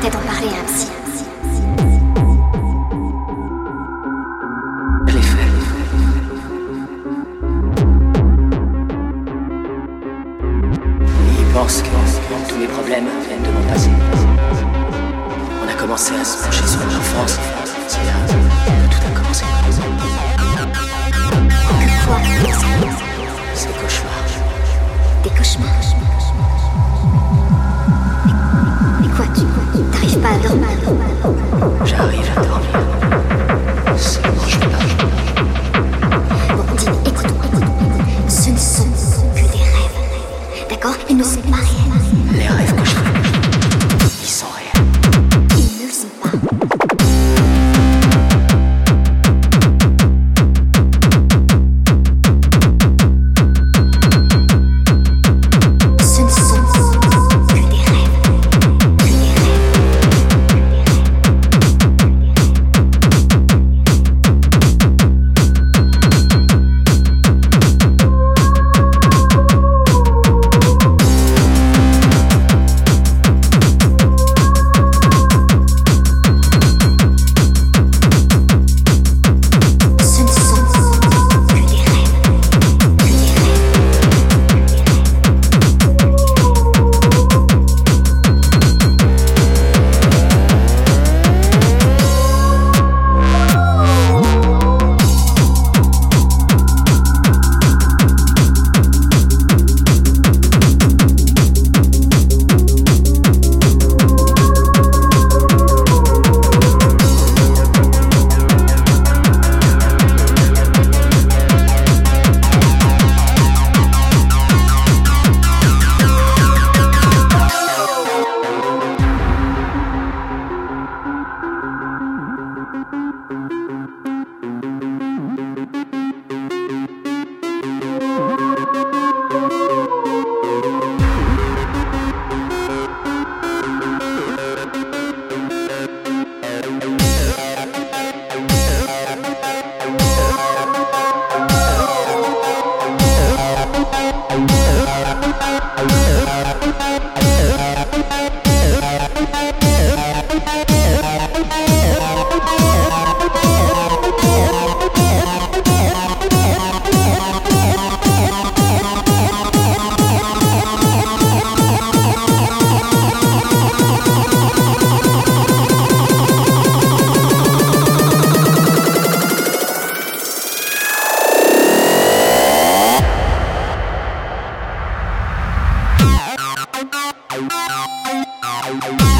peut-être en parler à un psy. Il pense que tous mes problèmes viennent de mon passé. On a commencé à se pencher sur mon enfance. C'est là que tout a commencé. et nous. Música I'm